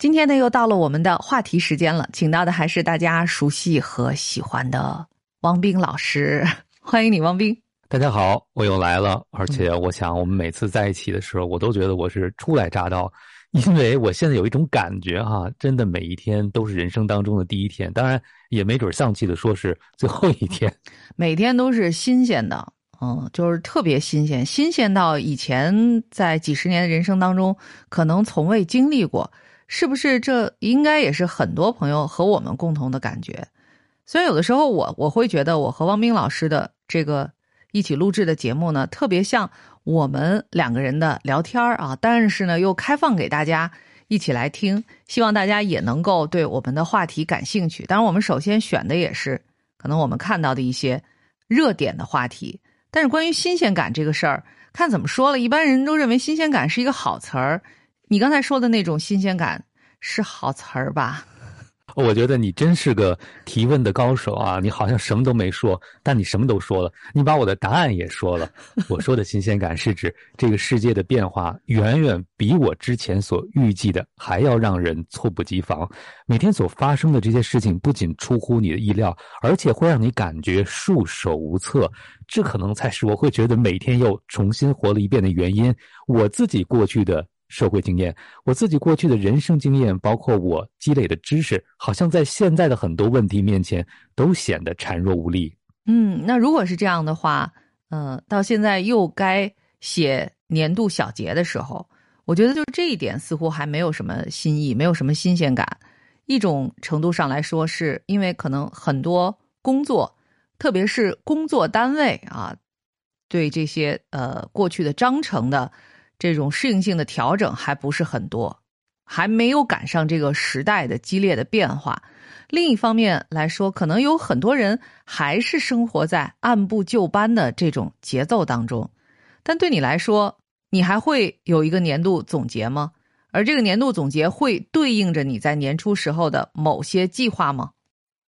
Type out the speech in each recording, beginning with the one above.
今天呢，又到了我们的话题时间了，请到的还是大家熟悉和喜欢的汪冰老师，欢迎你，汪冰。大家好，我又来了，而且我想，我们每次在一起的时候，我都觉得我是初来乍到，因为我现在有一种感觉哈，真的每一天都是人生当中的第一天，当然也没准丧气的说是最后一天，每天都是新鲜的，嗯，就是特别新鲜，新鲜到以前在几十年的人生当中可能从未经历过。是不是这应该也是很多朋友和我们共同的感觉？虽然有的时候我我会觉得我和汪冰老师的这个一起录制的节目呢，特别像我们两个人的聊天儿啊，但是呢又开放给大家一起来听，希望大家也能够对我们的话题感兴趣。当然，我们首先选的也是可能我们看到的一些热点的话题。但是关于新鲜感这个事儿，看怎么说了，一般人都认为新鲜感是一个好词儿。你刚才说的那种新鲜感是好词儿吧？我觉得你真是个提问的高手啊！你好像什么都没说，但你什么都说了。你把我的答案也说了。我说的新鲜感是指这个世界的变化远远比我之前所预计的还要让人猝不及防。每天所发生的这些事情不仅出乎你的意料，而且会让你感觉束手无策。这可能才是我会觉得每天又重新活了一遍的原因。我自己过去的。社会经验，我自己过去的人生经验，包括我积累的知识，好像在现在的很多问题面前都显得孱弱无力。嗯，那如果是这样的话，嗯，到现在又该写年度小结的时候，我觉得就是这一点似乎还没有什么新意，没有什么新鲜感。一种程度上来说，是因为可能很多工作，特别是工作单位啊，对这些呃过去的章程的。这种适应性的调整还不是很多，还没有赶上这个时代的激烈的变化。另一方面来说，可能有很多人还是生活在按部就班的这种节奏当中。但对你来说，你还会有一个年度总结吗？而这个年度总结会对应着你在年初时候的某些计划吗？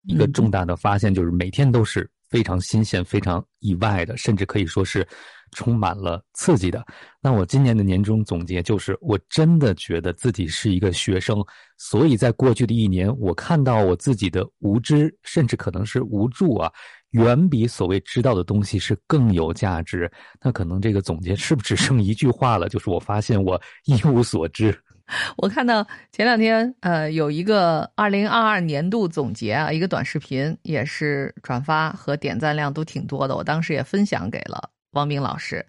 一个重大的发现就是每天都是非常新鲜、非常意外的，甚至可以说是。充满了刺激的。那我今年的年终总结就是，我真的觉得自己是一个学生，所以在过去的一年，我看到我自己的无知，甚至可能是无助啊，远比所谓知道的东西是更有价值。那可能这个总结是不是只剩一句话了？就是我发现我一无所知。我看到前两天，呃，有一个二零二二年度总结啊，一个短视频，也是转发和点赞量都挺多的。我当时也分享给了。汪冰老师，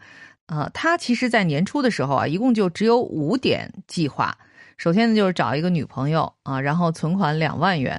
呃，他其实，在年初的时候啊，一共就只有五点计划。首先呢，就是找一个女朋友啊，然后存款两万元；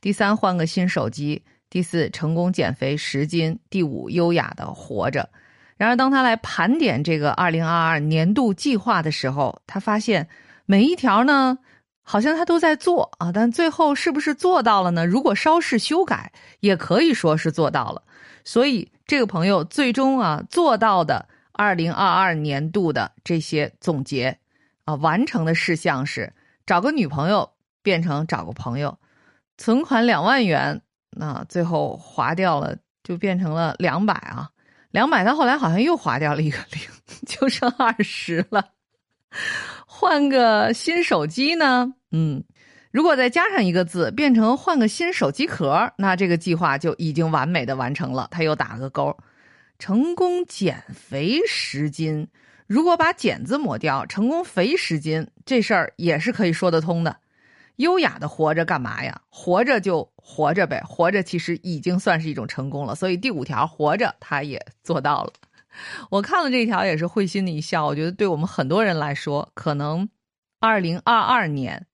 第三，换个新手机；第四，成功减肥十斤；第五，优雅的活着。然而，当他来盘点这个二零二二年度计划的时候，他发现每一条呢，好像他都在做啊，但最后是不是做到了呢？如果稍事修改，也可以说是做到了。所以。这个朋友最终啊做到的二零二二年度的这些总结啊完成的事项是找个女朋友变成找个朋友，存款两万元那最后划掉了就变成了两百啊两百，他后来好像又划掉了一个零，就剩二十了。换个新手机呢，嗯。如果再加上一个字，变成换个新手机壳，那这个计划就已经完美的完成了。他又打了个勾，成功减肥十斤。如果把减字抹掉，成功肥十斤，这事儿也是可以说得通的。优雅的活着干嘛呀？活着就活着呗，活着其实已经算是一种成功了。所以第五条活着，他也做到了。我看了这条也是会心的一笑。我觉得对我们很多人来说，可能二零二二年。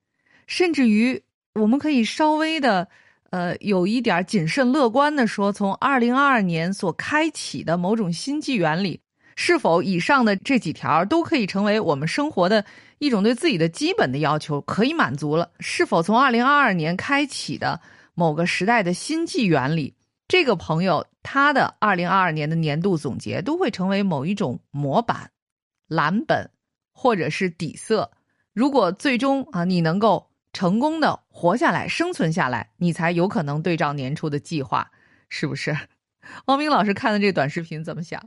甚至于，我们可以稍微的，呃，有一点谨慎乐观的说，从二零二二年所开启的某种新纪元里，是否以上的这几条都可以成为我们生活的一种对自己的基本的要求，可以满足了？是否从二零二二年开启的某个时代的新纪元里，这个朋友他的二零二二年的年度总结都会成为某一种模板、蓝本或者是底色？如果最终啊，你能够。成功的活下来、生存下来，你才有可能对照年初的计划，是不是？汪明老师看的这短视频怎么想？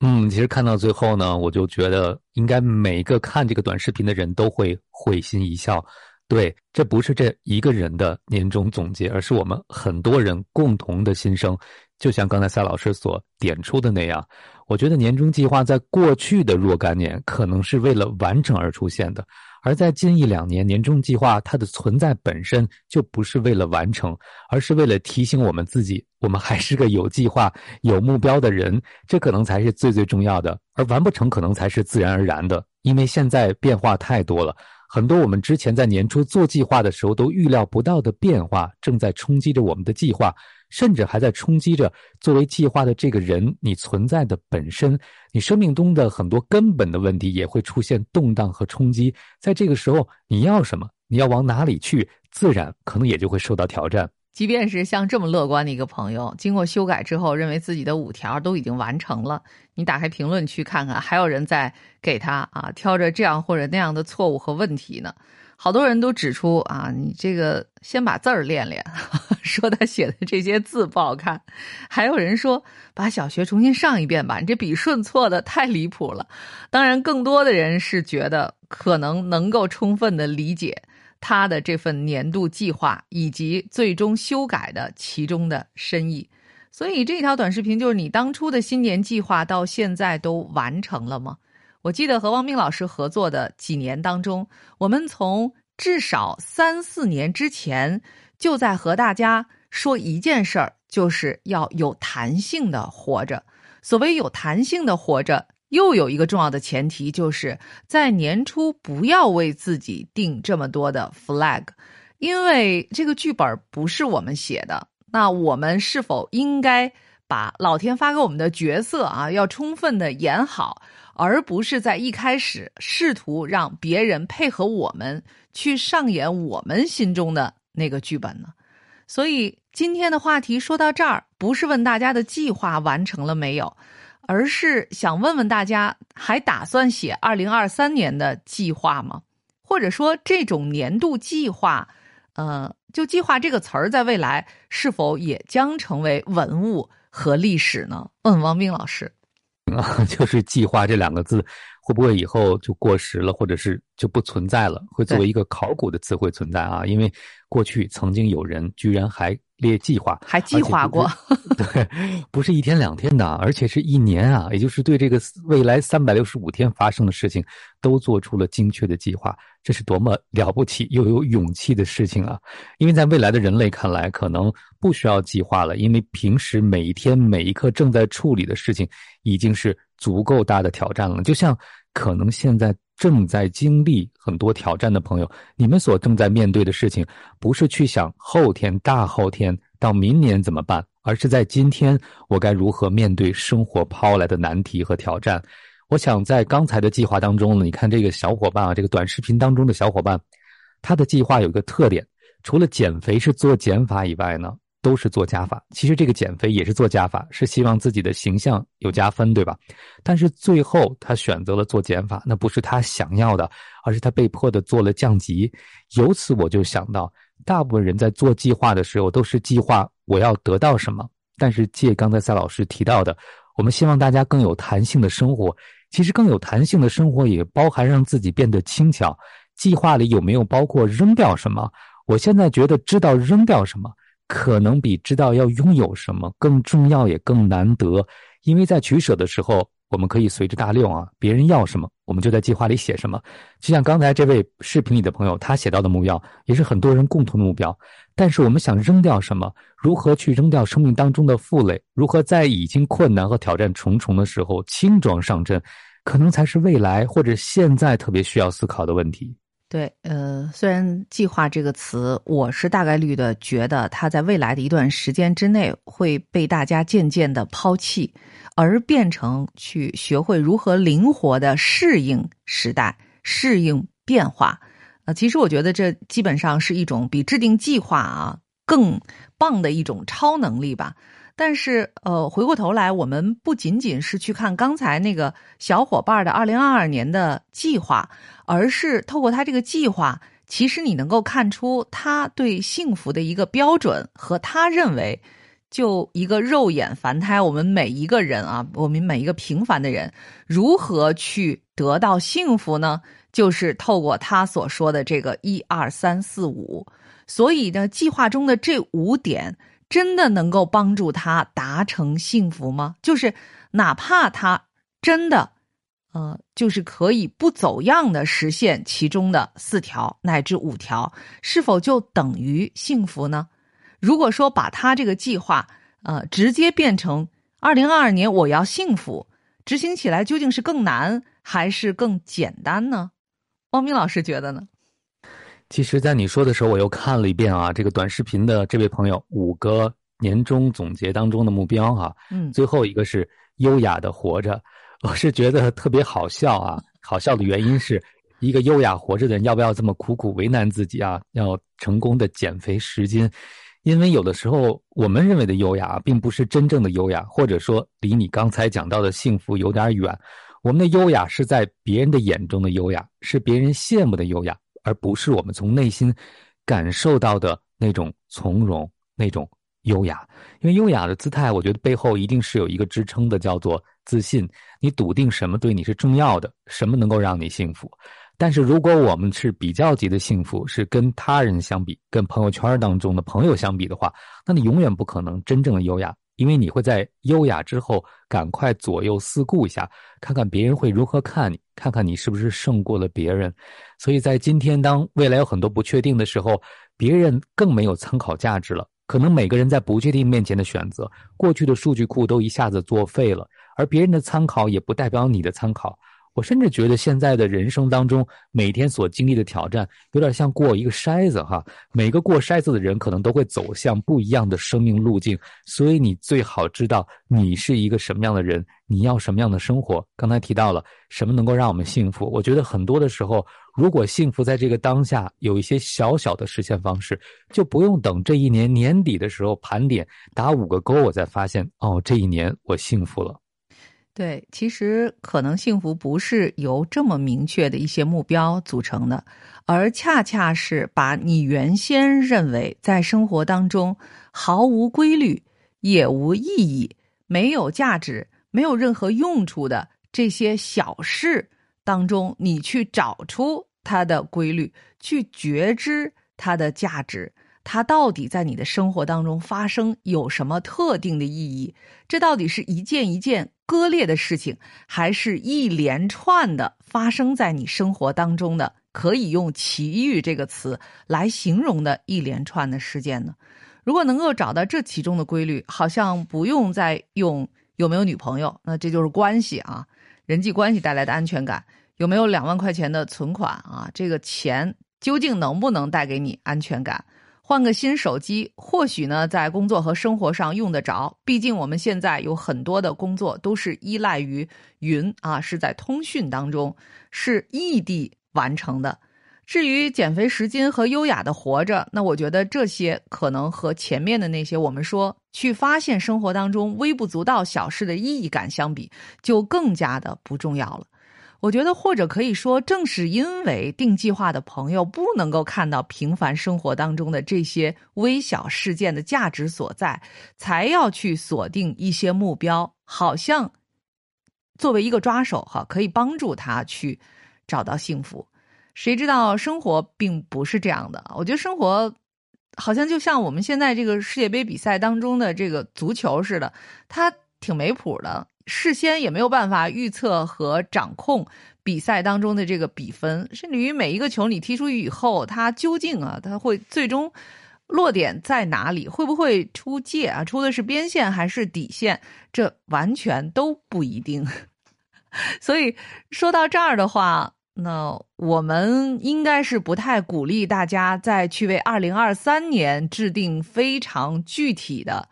嗯，其实看到最后呢，我就觉得应该每一个看这个短视频的人都会会心一笑。对，这不是这一个人的年终总结，而是我们很多人共同的心声。就像刚才赛老师所点出的那样，我觉得年终计划在过去的若干年可能是为了完成而出现的，而在近一两年，年终计划它的存在本身就不是为了完成，而是为了提醒我们自己，我们还是个有计划、有目标的人，这可能才是最最重要的，而完不成可能才是自然而然的，因为现在变化太多了。很多我们之前在年初做计划的时候都预料不到的变化，正在冲击着我们的计划，甚至还在冲击着作为计划的这个人你存在的本身。你生命中的很多根本的问题也会出现动荡和冲击。在这个时候，你要什么？你要往哪里去？自然可能也就会受到挑战。即便是像这么乐观的一个朋友，经过修改之后，认为自己的五条都已经完成了。你打开评论区看看，还有人在给他啊挑着这样或者那样的错误和问题呢。好多人都指出啊，你这个先把字儿练练，说他写的这些字不好看。还有人说，把小学重新上一遍吧，你这笔顺错的太离谱了。当然，更多的人是觉得可能能够充分的理解。他的这份年度计划以及最终修改的其中的深意，所以这条短视频就是你当初的新年计划到现在都完成了吗？我记得和汪冰老师合作的几年当中，我们从至少三四年之前就在和大家说一件事儿，就是要有弹性的活着。所谓有弹性的活着。又有一个重要的前提，就是在年初不要为自己定这么多的 flag，因为这个剧本不是我们写的。那我们是否应该把老天发给我们的角色啊，要充分的演好，而不是在一开始试图让别人配合我们去上演我们心中的那个剧本呢？所以今天的话题说到这儿，不是问大家的计划完成了没有。而是想问问大家，还打算写二零二三年的计划吗？或者说，这种年度计划，呃，就计划这个词儿，在未来是否也将成为文物和历史呢？问王斌老师。啊，就是计划这两个字，会不会以后就过时了，或者是就不存在了？会作为一个考古的词汇存在啊？因为过去曾经有人居然还。列计划还计划过，对，不是一天两天的，而且是一年啊，也就是对这个未来三百六十五天发生的事情都做出了精确的计划，这是多么了不起又有勇气的事情啊！因为在未来的人类看来，可能不需要计划了，因为平时每一天每一刻正在处理的事情已经是足够大的挑战了。就像可能现在正在经历很多挑战的朋友，你们所正在面对的事情，不是去想后天、大后天到明年怎么办，而是在今天我该如何面对生活抛来的难题和挑战。我想在刚才的计划当中呢，你看这个小伙伴啊，这个短视频当中的小伙伴，他的计划有一个特点，除了减肥是做减法以外呢。都是做加法，其实这个减肥也是做加法，是希望自己的形象有加分，对吧？但是最后他选择了做减法，那不是他想要的，而是他被迫的做了降级。由此我就想到，大部分人在做计划的时候都是计划我要得到什么，但是借刚才赛老师提到的，我们希望大家更有弹性的生活。其实更有弹性的生活也包含让自己变得轻巧。计划里有没有包括扔掉什么？我现在觉得知道扔掉什么。可能比知道要拥有什么更重要，也更难得。因为在取舍的时候，我们可以随着大流啊，别人要什么，我们就在计划里写什么。就像刚才这位视频里的朋友，他写到的目标，也是很多人共同的目标。但是我们想扔掉什么？如何去扔掉生命当中的负累？如何在已经困难和挑战重重的时候轻装上阵？可能才是未来或者现在特别需要思考的问题。对，呃，虽然“计划”这个词，我是大概率的觉得它在未来的一段时间之内会被大家渐渐的抛弃，而变成去学会如何灵活的适应时代、适应变化。呃，其实我觉得这基本上是一种比制定计划啊更棒的一种超能力吧。但是，呃，回过头来，我们不仅仅是去看刚才那个小伙伴的二零二二年的计划，而是透过他这个计划，其实你能够看出他对幸福的一个标准和他认为就一个肉眼凡胎，我们每一个人啊，我们每一个平凡的人，如何去得到幸福呢？就是透过他所说的这个一二三四五。所以呢，计划中的这五点，真的能够帮助他达成幸福吗？就是哪怕他真的，呃，就是可以不走样的实现其中的四条乃至五条，是否就等于幸福呢？如果说把他这个计划，呃，直接变成二零二二年我要幸福，执行起来究竟是更难还是更简单呢？汪明老师觉得呢？其实，在你说的时候，我又看了一遍啊，这个短视频的这位朋友五个年终总结当中的目标哈，嗯，最后一个是优雅的活着，我是觉得特别好笑啊，好笑的原因是一个优雅活着的人要不要这么苦苦为难自己啊，要成功的减肥十斤。因为有的时候，我们认为的优雅，并不是真正的优雅，或者说离你刚才讲到的幸福有点远。我们的优雅是在别人的眼中的优雅，是别人羡慕的优雅，而不是我们从内心感受到的那种从容、那种优雅。因为优雅的姿态，我觉得背后一定是有一个支撑的，叫做自信。你笃定什么对你是重要的，什么能够让你幸福。但是，如果我们是比较级的幸福，是跟他人相比，跟朋友圈当中的朋友相比的话，那你永远不可能真正的优雅，因为你会在优雅之后赶快左右四顾一下，看看别人会如何看你，看看你是不是胜过了别人。所以在今天，当未来有很多不确定的时候，别人更没有参考价值了。可能每个人在不确定面前的选择，过去的数据库都一下子作废了，而别人的参考也不代表你的参考。我甚至觉得，现在的人生当中，每天所经历的挑战，有点像过一个筛子哈。每个过筛子的人，可能都会走向不一样的生命路径。所以，你最好知道你是一个什么样的人，你要什么样的生活。刚才提到了什么能够让我们幸福？我觉得很多的时候，如果幸福在这个当下有一些小小的实现方式，就不用等这一年年底的时候盘点打五个勾，我才发现哦，这一年我幸福了。对，其实可能幸福不是由这么明确的一些目标组成的，而恰恰是把你原先认为在生活当中毫无规律、也无意义、没有价值、没有任何用处的这些小事当中，你去找出它的规律，去觉知它的价值。它到底在你的生活当中发生有什么特定的意义？这到底是一件一件割裂的事情，还是一连串的发生在你生活当中的可以用“奇遇”这个词来形容的一连串的事件呢？如果能够找到这其中的规律，好像不用再用有没有女朋友，那这就是关系啊，人际关系带来的安全感。有没有两万块钱的存款啊？这个钱究竟能不能带给你安全感？换个新手机，或许呢，在工作和生活上用得着。毕竟我们现在有很多的工作都是依赖于云啊，是在通讯当中，是异地完成的。至于减肥十斤和优雅的活着，那我觉得这些可能和前面的那些我们说去发现生活当中微不足道小事的意义感相比，就更加的不重要了。我觉得，或者可以说，正是因为定计划的朋友不能够看到平凡生活当中的这些微小事件的价值所在，才要去锁定一些目标，好像作为一个抓手哈，可以帮助他去找到幸福。谁知道生活并不是这样的？我觉得生活好像就像我们现在这个世界杯比赛当中的这个足球似的，它挺没谱的。事先也没有办法预测和掌控比赛当中的这个比分，甚至于每一个球你踢出去以后，它究竟啊，它会最终落点在哪里？会不会出界啊？出的是边线还是底线？这完全都不一定。所以说到这儿的话，那我们应该是不太鼓励大家再去为二零二三年制定非常具体的。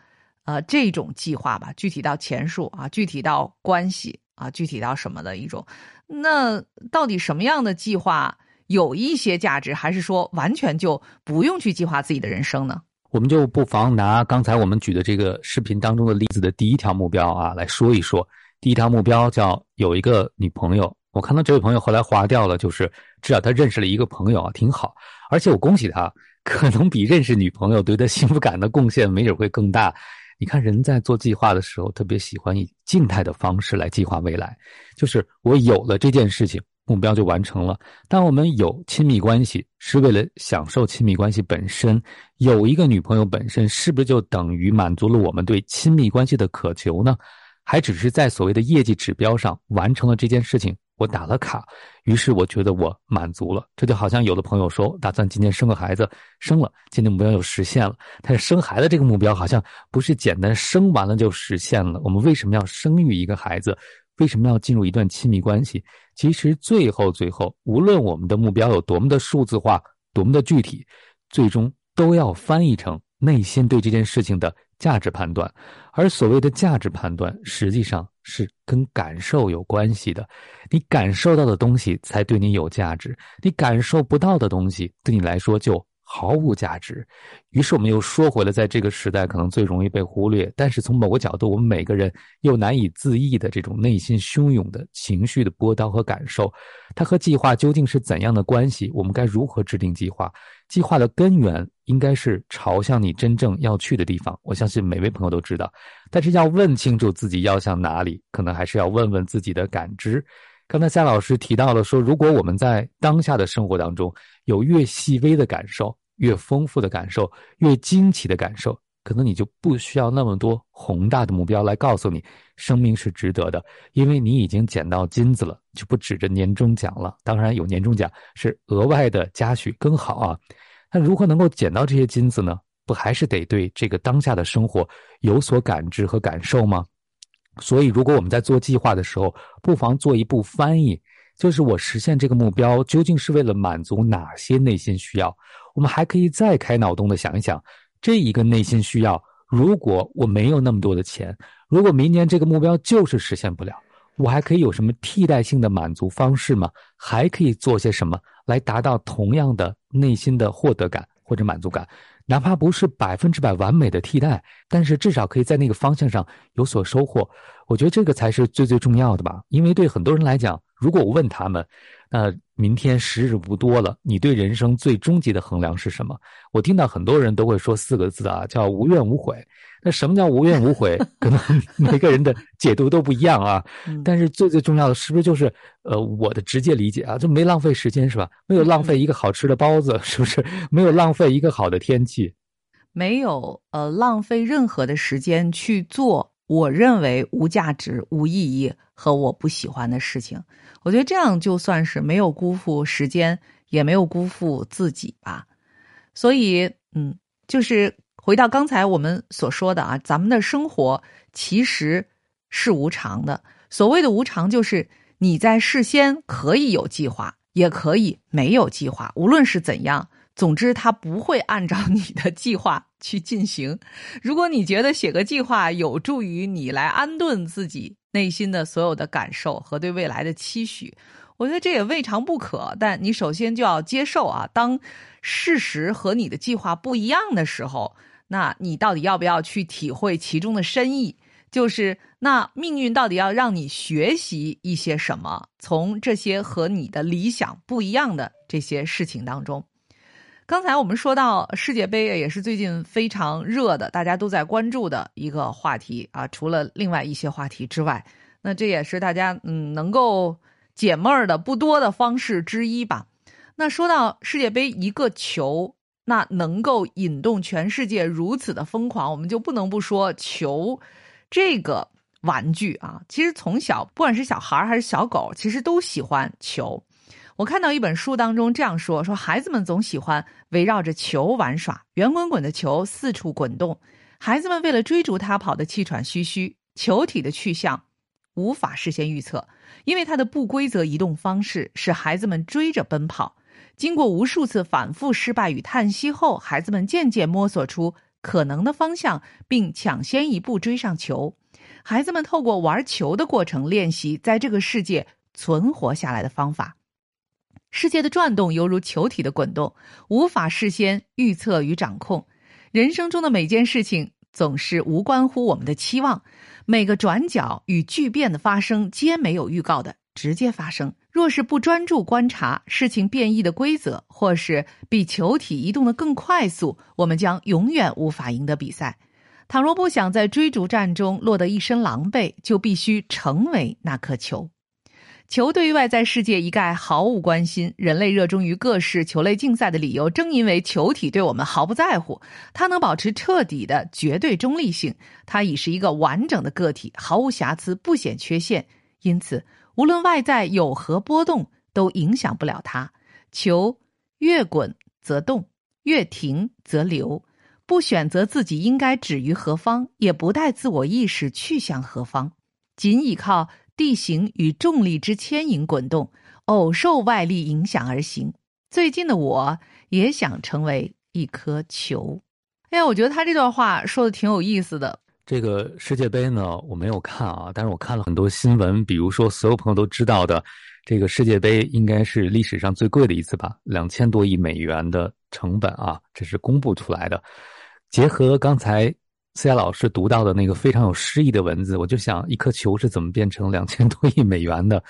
呃，这种计划吧，具体到钱数啊，具体到关系啊，具体到什么的一种，那到底什么样的计划有一些价值，还是说完全就不用去计划自己的人生呢？我们就不妨拿刚才我们举的这个视频当中的例子的第一条目标啊来说一说。第一条目标叫有一个女朋友，我看到这位朋友后来划掉了，就是至少他认识了一个朋友啊，挺好。而且我恭喜他，可能比认识女朋友对他幸福感的贡献没准会更大。你看，人在做计划的时候，特别喜欢以静态的方式来计划未来，就是我有了这件事情，目标就完成了。但我们有亲密关系，是为了享受亲密关系本身。有一个女朋友本身，是不是就等于满足了我们对亲密关系的渴求呢？还只是在所谓的业绩指标上完成了这件事情。我打了卡，于是我觉得我满足了。这就好像有的朋友说，打算今年生个孩子，生了，今年目标又实现了。但是生孩子这个目标好像不是简单生完了就实现了。我们为什么要生育一个孩子？为什么要进入一段亲密关系？其实最后最后，无论我们的目标有多么的数字化，多么的具体，最终都要翻译成内心对这件事情的价值判断。而所谓的价值判断，实际上。是跟感受有关系的，你感受到的东西才对你有价值，你感受不到的东西对你来说就毫无价值。于是我们又说回了，在这个时代可能最容易被忽略，但是从某个角度，我们每个人又难以自抑的这种内心汹涌的情绪的波涛和感受，它和计划究竟是怎样的关系？我们该如何制定计划？计划的根源应该是朝向你真正要去的地方，我相信每位朋友都知道。但是要问清楚自己要向哪里，可能还是要问问自己的感知。刚才夏老师提到了说，如果我们在当下的生活当中有越细微的感受、越丰富的感受、越惊奇的感受，可能你就不需要那么多宏大的目标来告诉你生命是值得的，因为你已经捡到金子了，就不指着年终奖了。当然有年终奖是额外的嘉许更好啊。那如何能够捡到这些金子呢？不还是得对这个当下的生活有所感知和感受吗？所以，如果我们在做计划的时候，不妨做一步翻译，就是我实现这个目标究竟是为了满足哪些内心需要？我们还可以再开脑洞的想一想，这一个内心需要，如果我没有那么多的钱，如果明年这个目标就是实现不了，我还可以有什么替代性的满足方式吗？还可以做些什么来达到同样的？内心的获得感或者满足感，哪怕不是百分之百完美的替代，但是至少可以在那个方向上有所收获。我觉得这个才是最最重要的吧。因为对很多人来讲，如果我问他们，那明天时日不多了，你对人生最终极的衡量是什么？我听到很多人都会说四个字啊，叫无怨无悔。那什么叫无怨无悔？可能每个人的解读都不一样啊。但是最最重要的是不是就是呃我的直接理解啊？就没浪费时间是吧？没有浪费一个好吃的包子，是不是？没有浪费一个好的天气，没有呃浪费任何的时间去做我认为无价值、无意义和我不喜欢的事情。我觉得这样就算是没有辜负时间，也没有辜负自己吧。所以嗯，就是。回到刚才我们所说的啊，咱们的生活其实是无常的。所谓的无常，就是你在事先可以有计划，也可以没有计划。无论是怎样，总之它不会按照你的计划去进行。如果你觉得写个计划有助于你来安顿自己内心的所有的感受和对未来的期许，我觉得这也未尝不可。但你首先就要接受啊，当事实和你的计划不一样的时候。那你到底要不要去体会其中的深意？就是那命运到底要让你学习一些什么？从这些和你的理想不一样的这些事情当中，刚才我们说到世界杯也是最近非常热的，大家都在关注的一个话题啊。除了另外一些话题之外，那这也是大家嗯能够解闷儿的不多的方式之一吧。那说到世界杯，一个球。那能够引动全世界如此的疯狂，我们就不能不说球这个玩具啊。其实从小，不管是小孩还是小狗，其实都喜欢球。我看到一本书当中这样说：说孩子们总喜欢围绕着球玩耍，圆滚滚的球四处滚动，孩子们为了追逐它跑得气喘吁吁。球体的去向无法事先预测，因为它的不规则移动方式使孩子们追着奔跑。经过无数次反复失败与叹息后，孩子们渐渐摸索出可能的方向，并抢先一步追上球。孩子们透过玩球的过程练习在这个世界存活下来的方法。世界的转动犹如球体的滚动，无法事先预测与掌控。人生中的每件事情总是无关乎我们的期望，每个转角与巨变的发生皆没有预告的直接发生。若是不专注观察事情变异的规则，或是比球体移动的更快速，我们将永远无法赢得比赛。倘若不想在追逐战中落得一身狼狈，就必须成为那颗球。球对于外在世界一概毫无关心。人类热衷于各式球类竞赛的理由，正因为球体对我们毫不在乎。它能保持彻底的绝对中立性，它已是一个完整的个体，毫无瑕疵，不显缺陷。因此，无论外在有何波动，都影响不了它。球越滚则动，越停则流，不选择自己应该止于何方，也不带自我意识去向何方，仅依靠。地形与重力之牵引滚动，偶受外力影响而行。最近的我也想成为一颗球。哎呀，我觉得他这段话说的挺有意思的。这个世界杯呢，我没有看啊，但是我看了很多新闻，比如说所有朋友都知道的，这个世界杯应该是历史上最贵的一次吧，两千多亿美元的成本啊，这是公布出来的。结合刚才。思雅老师读到的那个非常有诗意的文字，我就想，一颗球是怎么变成两千多亿美元的？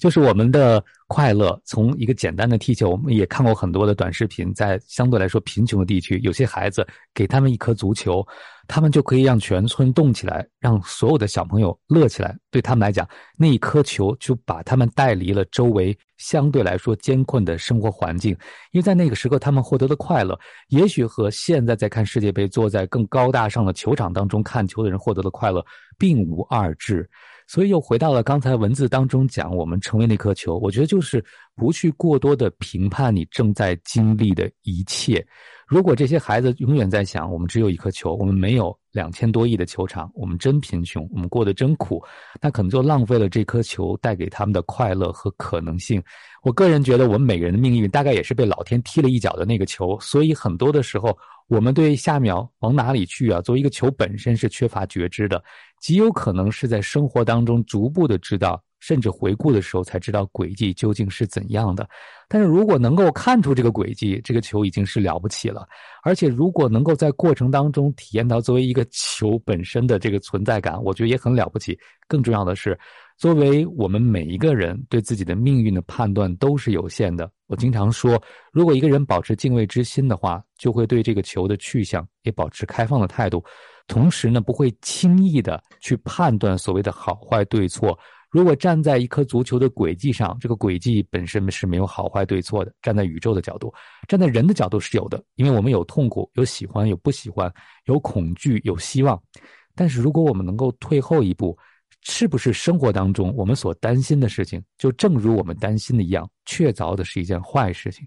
就是我们的快乐，从一个简单的踢球，我们也看过很多的短视频，在相对来说贫穷的地区，有些孩子给他们一颗足球，他们就可以让全村动起来，让所有的小朋友乐起来。对他们来讲，那一颗球就把他们带离了周围相对来说艰困的生活环境，因为在那个时刻，他们获得的快乐，也许和现在在看世界杯，坐在更高大上的球场当中看球的人获得的快乐并无二致。所以又回到了刚才文字当中讲，我们成为那颗球，我觉得就是不去过多的评判你正在经历的一切。如果这些孩子永远在想，我们只有一颗球，我们没有两千多亿的球场，我们真贫穷，我们过得真苦，那可能就浪费了这颗球带给他们的快乐和可能性。我个人觉得，我们每个人的命运大概也是被老天踢了一脚的那个球，所以很多的时候，我们对下秒往哪里去啊，作为一个球本身是缺乏觉知的。极有可能是在生活当中逐步的知道，甚至回顾的时候才知道轨迹究竟是怎样的。但是如果能够看出这个轨迹，这个球已经是了不起了。而且如果能够在过程当中体验到作为一个球本身的这个存在感，我觉得也很了不起。更重要的是，作为我们每一个人对自己的命运的判断都是有限的。我经常说，如果一个人保持敬畏之心的话，就会对这个球的去向也保持开放的态度。同时呢，不会轻易的去判断所谓的好坏对错。如果站在一颗足球的轨迹上，这个轨迹本身是没有好坏对错的。站在宇宙的角度，站在人的角度是有的，因为我们有痛苦，有喜欢，有不喜欢，有恐惧，有希望。但是如果我们能够退后一步，是不是生活当中我们所担心的事情，就正如我们担心的一样，确凿的是一件坏事情，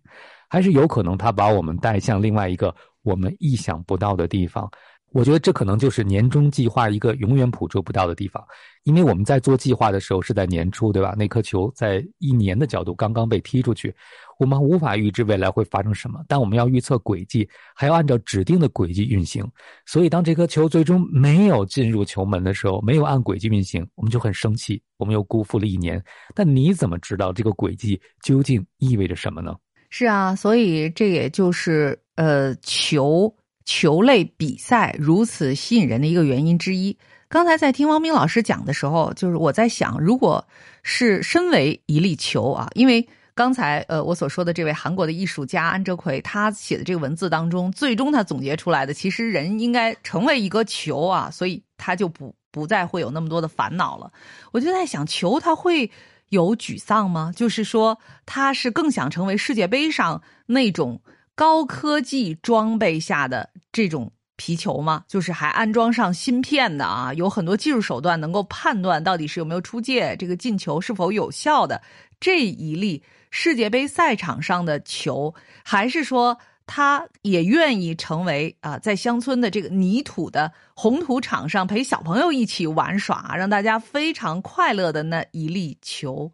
还是有可能它把我们带向另外一个我们意想不到的地方？我觉得这可能就是年终计划一个永远捕捉不到的地方，因为我们在做计划的时候是在年初，对吧？那颗球在一年的角度刚刚被踢出去，我们无法预知未来会发生什么，但我们要预测轨迹，还要按照指定的轨迹运行。所以，当这颗球最终没有进入球门的时候，没有按轨迹运行，我们就很生气，我们又辜负了一年。但你怎么知道这个轨迹究竟意味着什么呢？是啊，所以这也就是呃球。球类比赛如此吸引人的一个原因之一。刚才在听汪冰老师讲的时候，就是我在想，如果是身为一粒球啊，因为刚才呃我所说的这位韩国的艺术家安哲奎，他写的这个文字当中，最终他总结出来的，其实人应该成为一个球啊，所以他就不不再会有那么多的烦恼了。我就在想，球他会有沮丧吗？就是说，他是更想成为世界杯上那种。高科技装备下的这种皮球吗？就是还安装上芯片的啊，有很多技术手段能够判断到底是有没有出界，这个进球是否有效的这一粒世界杯赛场上的球，还是说他也愿意成为啊，在乡村的这个泥土的红土场上陪小朋友一起玩耍，让大家非常快乐的那一粒球？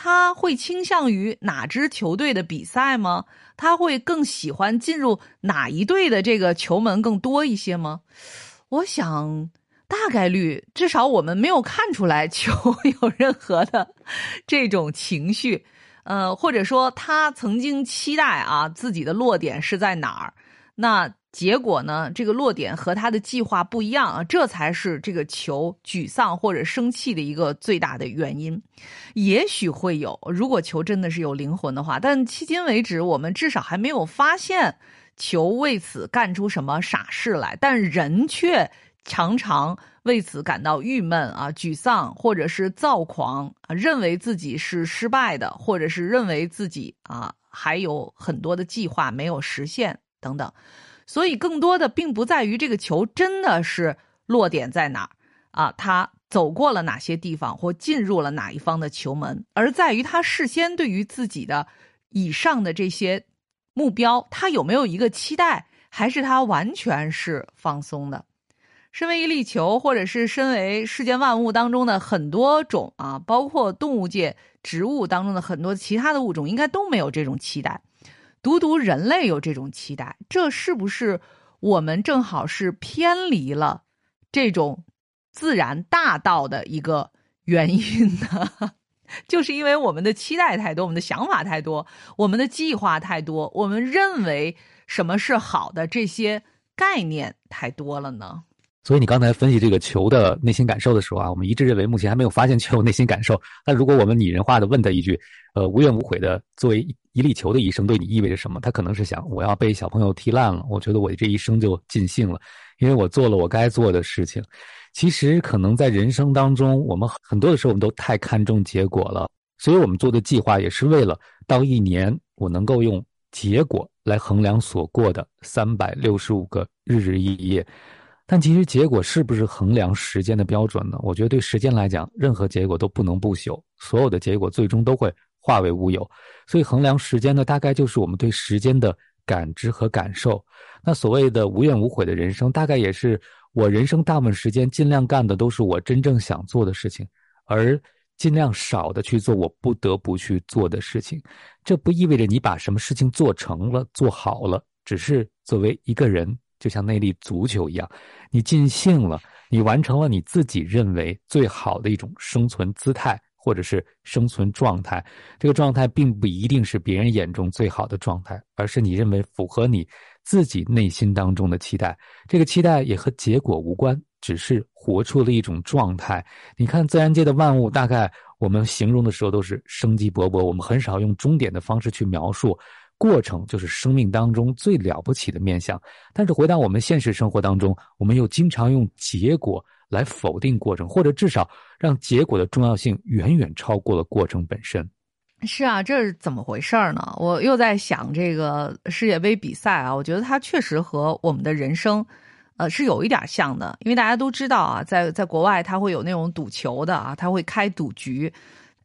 他会倾向于哪支球队的比赛吗？他会更喜欢进入哪一队的这个球门更多一些吗？我想大概率，至少我们没有看出来球有任何的这种情绪，呃，或者说他曾经期待啊自己的落点是在哪儿，那。结果呢？这个落点和他的计划不一样啊，这才是这个球沮丧或者生气的一个最大的原因。也许会有，如果球真的是有灵魂的话，但迄今为止，我们至少还没有发现球为此干出什么傻事来。但人却常常为此感到郁闷啊、沮丧，或者是躁狂啊，认为自己是失败的，或者是认为自己啊还有很多的计划没有实现等等。所以，更多的并不在于这个球真的是落点在哪儿啊，他走过了哪些地方或进入了哪一方的球门，而在于他事先对于自己的以上的这些目标，他有没有一个期待，还是他完全是放松的。身为一粒球，或者是身为世间万物当中的很多种啊，包括动物界、植物当中的很多其他的物种，应该都没有这种期待。独独人类有这种期待，这是不是我们正好是偏离了这种自然大道的一个原因呢？就是因为我们的期待太多，我们的想法太多，我们的计划太多，我们认为什么是好的这些概念太多了呢？所以你刚才分析这个球的内心感受的时候啊，我们一致认为目前还没有发现球有内心感受。那如果我们拟人化的问他一句，呃，无怨无悔的作为一粒球的一生对你意味着什么？他可能是想，我要被小朋友踢烂了，我觉得我这一生就尽兴了，因为我做了我该做的事情。其实可能在人生当中，我们很多的时候我们都太看重结果了，所以我们做的计划也是为了到一年我能够用结果来衡量所过的三百六十五个日日夜夜。但其实结果是不是衡量时间的标准呢？我觉得对时间来讲，任何结果都不能不朽，所有的结果最终都会化为乌有。所以衡量时间呢，大概就是我们对时间的感知和感受。那所谓的无怨无悔的人生，大概也是我人生大部分时间尽量干的都是我真正想做的事情，而尽量少的去做我不得不去做的事情。这不意味着你把什么事情做成了、做好了，只是作为一个人。就像那粒足球一样，你尽兴了，你完成了你自己认为最好的一种生存姿态，或者是生存状态。这个状态并不一定是别人眼中最好的状态，而是你认为符合你自己内心当中的期待。这个期待也和结果无关，只是活出了一种状态。你看自然界的万物，大概我们形容的时候都是生机勃勃，我们很少用终点的方式去描述。过程就是生命当中最了不起的面相，但是回到我们现实生活当中，我们又经常用结果来否定过程，或者至少让结果的重要性远远超过了过程本身。是啊，这是怎么回事呢？我又在想这个世界杯比赛啊，我觉得它确实和我们的人生，呃，是有一点像的。因为大家都知道啊，在在国外，他会有那种赌球的啊，他会开赌局，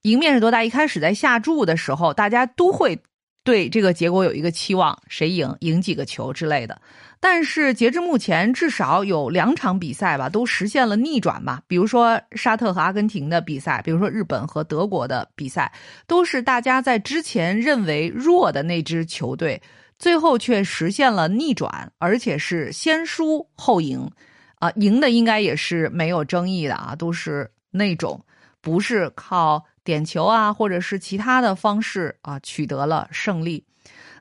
赢面是多大？一开始在下注的时候，大家都会。对这个结果有一个期望，谁赢赢几个球之类的。但是截至目前，至少有两场比赛吧，都实现了逆转吧。比如说沙特和阿根廷的比赛，比如说日本和德国的比赛，都是大家在之前认为弱的那支球队，最后却实现了逆转，而且是先输后赢。啊，赢的应该也是没有争议的啊，都是那种不是靠。点球啊，或者是其他的方式啊，取得了胜利。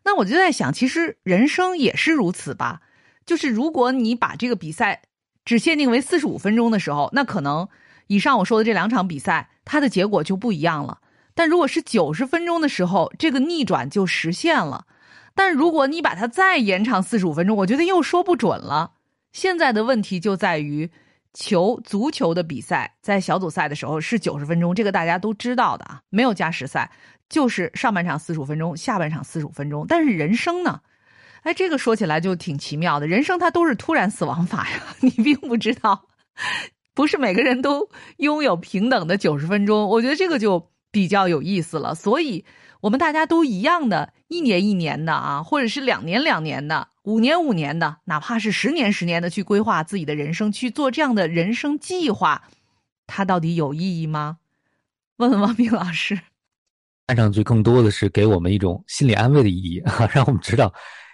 那我就在想，其实人生也是如此吧。就是如果你把这个比赛只限定为四十五分钟的时候，那可能以上我说的这两场比赛，它的结果就不一样了。但如果是九十分钟的时候，这个逆转就实现了。但如果你把它再延长四十五分钟，我觉得又说不准了。现在的问题就在于。球足球的比赛在小组赛的时候是九十分钟，这个大家都知道的啊，没有加时赛，就是上半场四十五分钟，下半场四十五分钟。但是人生呢，哎，这个说起来就挺奇妙的，人生它都是突然死亡法呀，你并不知道，不是每个人都拥有平等的九十分钟，我觉得这个就比较有意思了，所以。我们大家都一样的，一年一年的啊，或者是两年两年的，五年五年的，哪怕是十年十年的去规划自己的人生，去做这样的人生计划，它到底有意义吗？问问王斌老师。看上去更多的是给我们一种心理安慰的意义哈，让我们知道。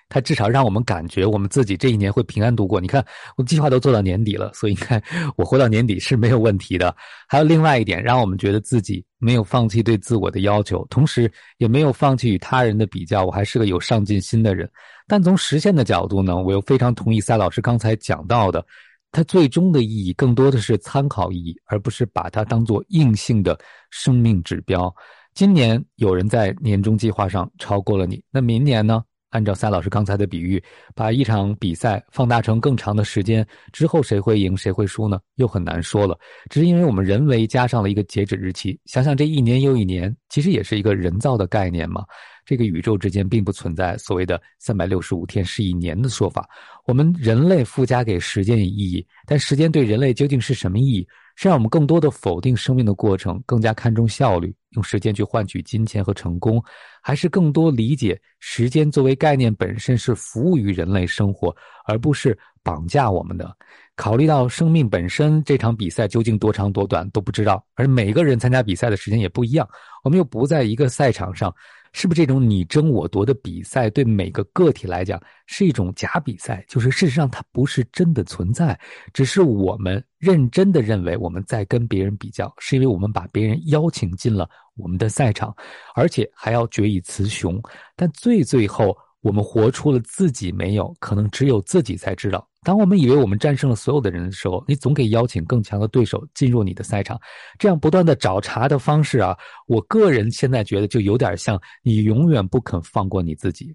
它至少让我们感觉我们自己这一年会平安度过。你看，我计划都做到年底了，所以你看我活到年底是没有问题的。还有另外一点，让我们觉得自己没有放弃对自我的要求，同时也没有放弃与他人的比较。我还是个有上进心的人。但从实现的角度呢，我又非常同意赛老师刚才讲到的，它最终的意义更多的是参考意义，而不是把它当做硬性的生命指标。今年有人在年终计划上超过了你，那明年呢？按照赛老师刚才的比喻，把一场比赛放大成更长的时间之后，谁会赢谁会输呢？又很难说了。只是因为我们人为加上了一个截止日期。想想这一年又一年，其实也是一个人造的概念嘛。这个宇宙之间并不存在所谓的三百六十五天是一年的说法。我们人类附加给时间意义，但时间对人类究竟是什么意义？是让我们更多的否定生命的过程，更加看重效率，用时间去换取金钱和成功，还是更多理解时间作为概念本身是服务于人类生活，而不是绑架我们的？考虑到生命本身，这场比赛究竟多长多短都不知道，而每个人参加比赛的时间也不一样，我们又不在一个赛场上。是不是这种你争我夺的比赛，对每个个体来讲是一种假比赛？就是事实上它不是真的存在，只是我们认真的认为我们在跟别人比较，是因为我们把别人邀请进了我们的赛场，而且还要决以雌雄。但最最后，我们活出了自己没有，可能只有自己才知道。当我们以为我们战胜了所有的人的时候，你总可以邀请更强的对手进入你的赛场，这样不断的找茬的方式啊，我个人现在觉得就有点像你永远不肯放过你自己。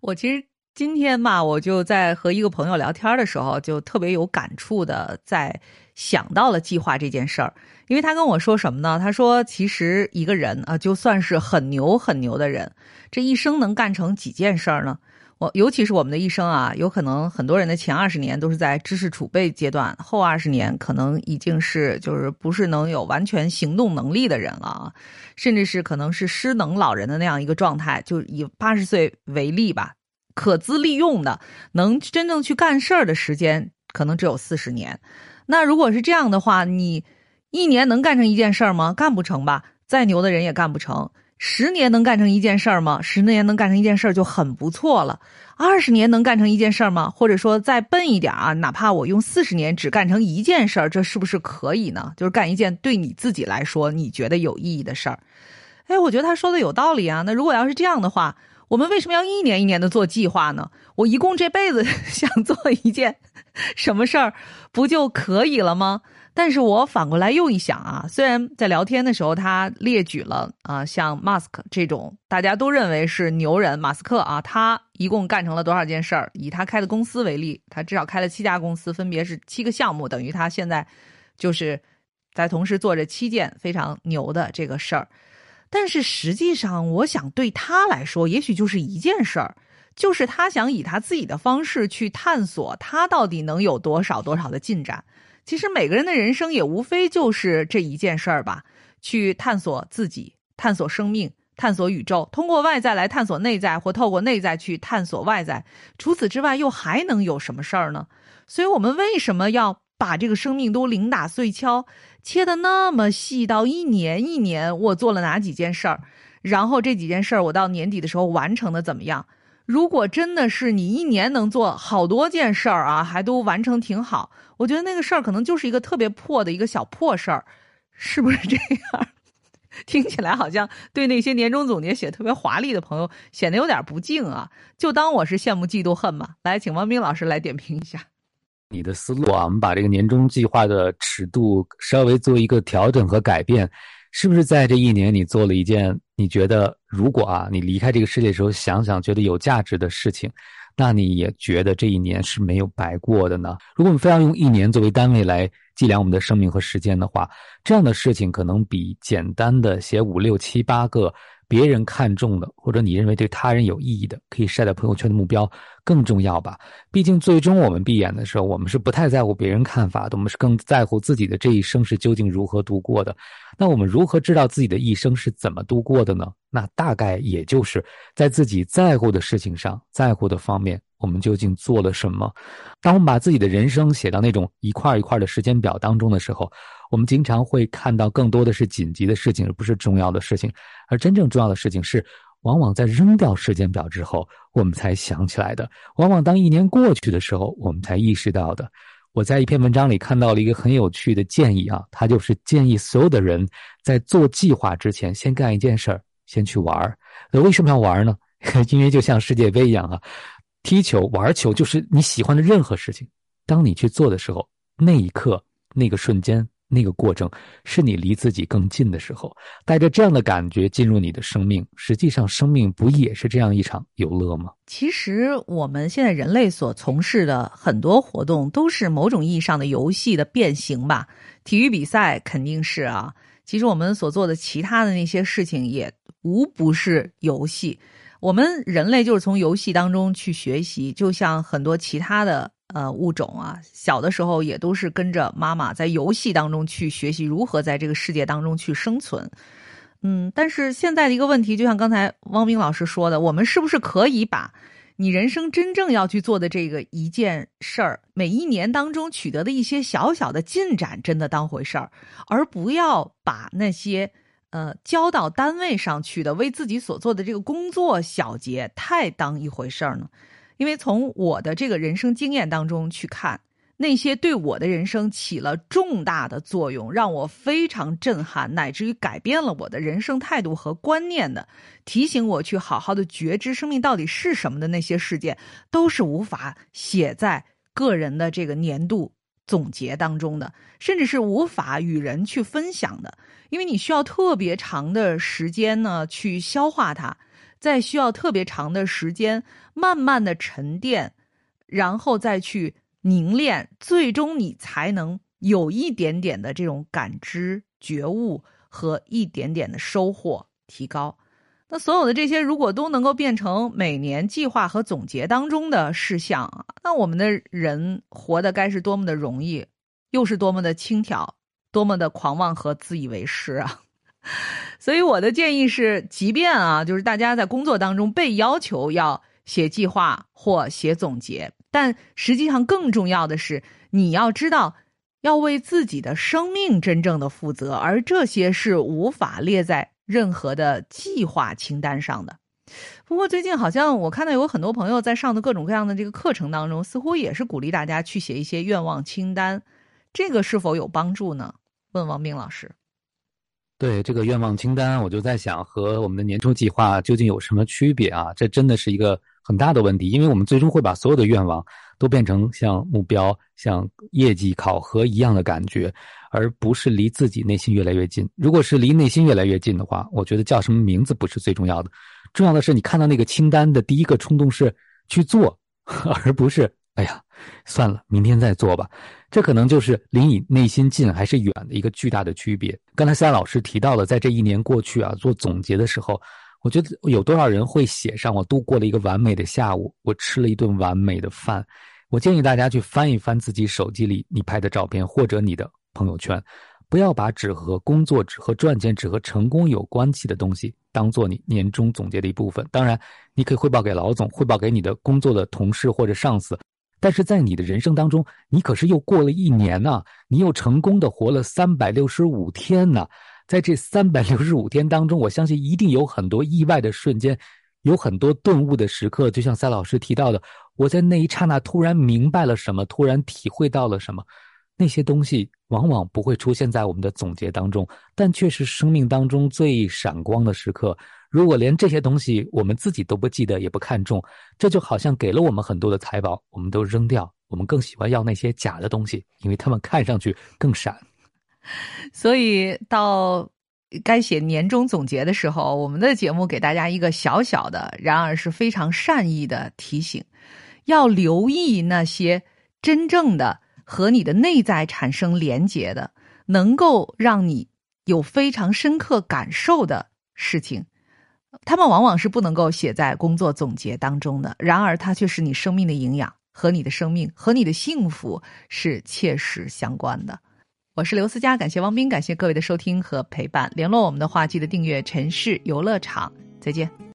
我其实今天嘛，我就在和一个朋友聊天的时候，就特别有感触的在想到了计划这件事儿，因为他跟我说什么呢？他说，其实一个人啊，就算是很牛很牛的人，这一生能干成几件事儿呢？我尤其是我们的一生啊，有可能很多人的前二十年都是在知识储备阶段，后二十年可能已经是就是不是能有完全行动能力的人了啊，甚至是可能是失能老人的那样一个状态。就以八十岁为例吧，可资利用的能真正去干事儿的时间可能只有四十年。那如果是这样的话，你一年能干成一件事儿吗？干不成吧，再牛的人也干不成。十年能干成一件事儿吗？十年能干成一件事儿就很不错了。二十年能干成一件事儿吗？或者说再笨一点啊，哪怕我用四十年只干成一件事儿，这是不是可以呢？就是干一件对你自己来说你觉得有意义的事儿。哎，我觉得他说的有道理啊。那如果要是这样的话，我们为什么要一年一年的做计划呢？我一共这辈子 想做一件什么事儿，不就可以了吗？但是我反过来又一想啊，虽然在聊天的时候他列举了啊，像马斯克这种大家都认为是牛人，马斯克啊，他一共干成了多少件事儿？以他开的公司为例，他至少开了七家公司，分别是七个项目，等于他现在就是在同时做着七件非常牛的这个事儿。但是实际上，我想对他来说，也许就是一件事儿，就是他想以他自己的方式去探索，他到底能有多少多少的进展。其实每个人的人生也无非就是这一件事儿吧，去探索自己，探索生命，探索宇宙，通过外在来探索内在，或透过内在去探索外在。除此之外，又还能有什么事儿呢？所以，我们为什么要把这个生命都零打碎敲，切的那么细，到一年一年我做了哪几件事儿，然后这几件事儿我到年底的时候完成的怎么样？如果真的是你一年能做好多件事儿啊，还都完成挺好，我觉得那个事儿可能就是一个特别破的一个小破事儿，是不是这样？听起来好像对那些年终总结写特别华丽的朋友显得有点不敬啊！就当我是羡慕嫉妒恨吧。来，请王斌老师来点评一下 你的思路啊。我们把这个年终计划的尺度稍微做一个调整和改变。是不是在这一年你做了一件你觉得如果啊你离开这个世界的时候想想觉得有价值的事情，那你也觉得这一年是没有白过的呢？如果我们非要用一年作为单位来计量我们的生命和时间的话，这样的事情可能比简单的写五六七八个。别人看中的，或者你认为对他人有意义的，可以晒在朋友圈的目标更重要吧？毕竟最终我们闭眼的时候，我们是不太在乎别人看法的，我们是更在乎自己的这一生是究竟如何度过的。那我们如何知道自己的一生是怎么度过的呢？那大概也就是在自己在乎的事情上，在乎的方面。我们究竟做了什么？当我们把自己的人生写到那种一块一块的时间表当中的时候，我们经常会看到更多的是紧急的事情，而不是重要的事情。而真正重要的事情是，往往在扔掉时间表之后，我们才想起来的；往往当一年过去的时候，我们才意识到的。我在一篇文章里看到了一个很有趣的建议啊，他就是建议所有的人在做计划之前，先干一件事儿，先去玩儿。那为什么要玩呢？因为就像世界杯一样啊。踢球、玩球，就是你喜欢的任何事情。当你去做的时候，那一刻、那个瞬间，那个过程是你离自己更近的时候。带着这样的感觉进入你的生命，实际上生命不也是这样一场游乐吗？其实我们现在人类所从事的很多活动，都是某种意义上的游戏的变形吧。体育比赛肯定是啊，其实我们所做的其他的那些事情，也无不是游戏。我们人类就是从游戏当中去学习，就像很多其他的呃物种啊，小的时候也都是跟着妈妈在游戏当中去学习如何在这个世界当中去生存。嗯，但是现在的一个问题，就像刚才汪冰老师说的，我们是不是可以把你人生真正要去做的这个一件事儿，每一年当中取得的一些小小的进展，真的当回事儿，而不要把那些。呃，交到单位上去的，为自己所做的这个工作小结太当一回事儿呢？因为从我的这个人生经验当中去看，那些对我的人生起了重大的作用，让我非常震撼，乃至于改变了我的人生态度和观念的，提醒我去好好的觉知生命到底是什么的那些事件，都是无法写在个人的这个年度。总结当中的，甚至是无法与人去分享的，因为你需要特别长的时间呢去消化它，在需要特别长的时间慢慢的沉淀，然后再去凝练，最终你才能有一点点的这种感知、觉悟和一点点的收获提高。那所有的这些，如果都能够变成每年计划和总结当中的事项啊，那我们的人活的该是多么的容易，又是多么的轻佻，多么的狂妄和自以为是啊！所以我的建议是，即便啊，就是大家在工作当中被要求要写计划或写总结，但实际上更重要的是，你要知道要为自己的生命真正的负责，而这些是无法列在。任何的计划清单上的。不过最近好像我看到有很多朋友在上的各种各样的这个课程当中，似乎也是鼓励大家去写一些愿望清单。这个是否有帮助呢？问王斌老师。对这个愿望清单，我就在想，和我们的年终计划究竟有什么区别啊？这真的是一个很大的问题，因为我们最终会把所有的愿望都变成像目标、像业绩考核一样的感觉。而不是离自己内心越来越近。如果是离内心越来越近的话，我觉得叫什么名字不是最重要的，重要的是你看到那个清单的第一个冲动是去做，而不是哎呀，算了，明天再做吧。这可能就是离你内心近还是远的一个巨大的区别。刚才三老师提到了，在这一年过去啊，做总结的时候，我觉得有多少人会写上我度过了一个完美的下午，我吃了一顿完美的饭。我建议大家去翻一翻自己手机里你拍的照片，或者你的。朋友圈，不要把只和工作、只和赚钱、只和成功有关系的东西当做你年终总结的一部分。当然，你可以汇报给老总，汇报给你的工作的同事或者上司。但是在你的人生当中，你可是又过了一年呢，你又成功的活了三百六十五天呢。在这三百六十五天当中，我相信一定有很多意外的瞬间，有很多顿悟的时刻。就像赛老师提到的，我在那一刹那突然明白了什么，突然体会到了什么。那些东西往往不会出现在我们的总结当中，但却是生命当中最闪光的时刻。如果连这些东西我们自己都不记得也不看重，这就好像给了我们很多的财宝，我们都扔掉，我们更喜欢要那些假的东西，因为他们看上去更闪。所以到该写年终总结的时候，我们的节目给大家一个小小的，然而是非常善意的提醒：要留意那些真正的。和你的内在产生连结的，能够让你有非常深刻感受的事情，他们往往是不能够写在工作总结当中的。然而，它却是你生命的营养，和你的生命和你的幸福是切实相关的。我是刘思佳，感谢汪斌，感谢各位的收听和陪伴。联络我们的话，记得订阅“城市游乐场”。再见。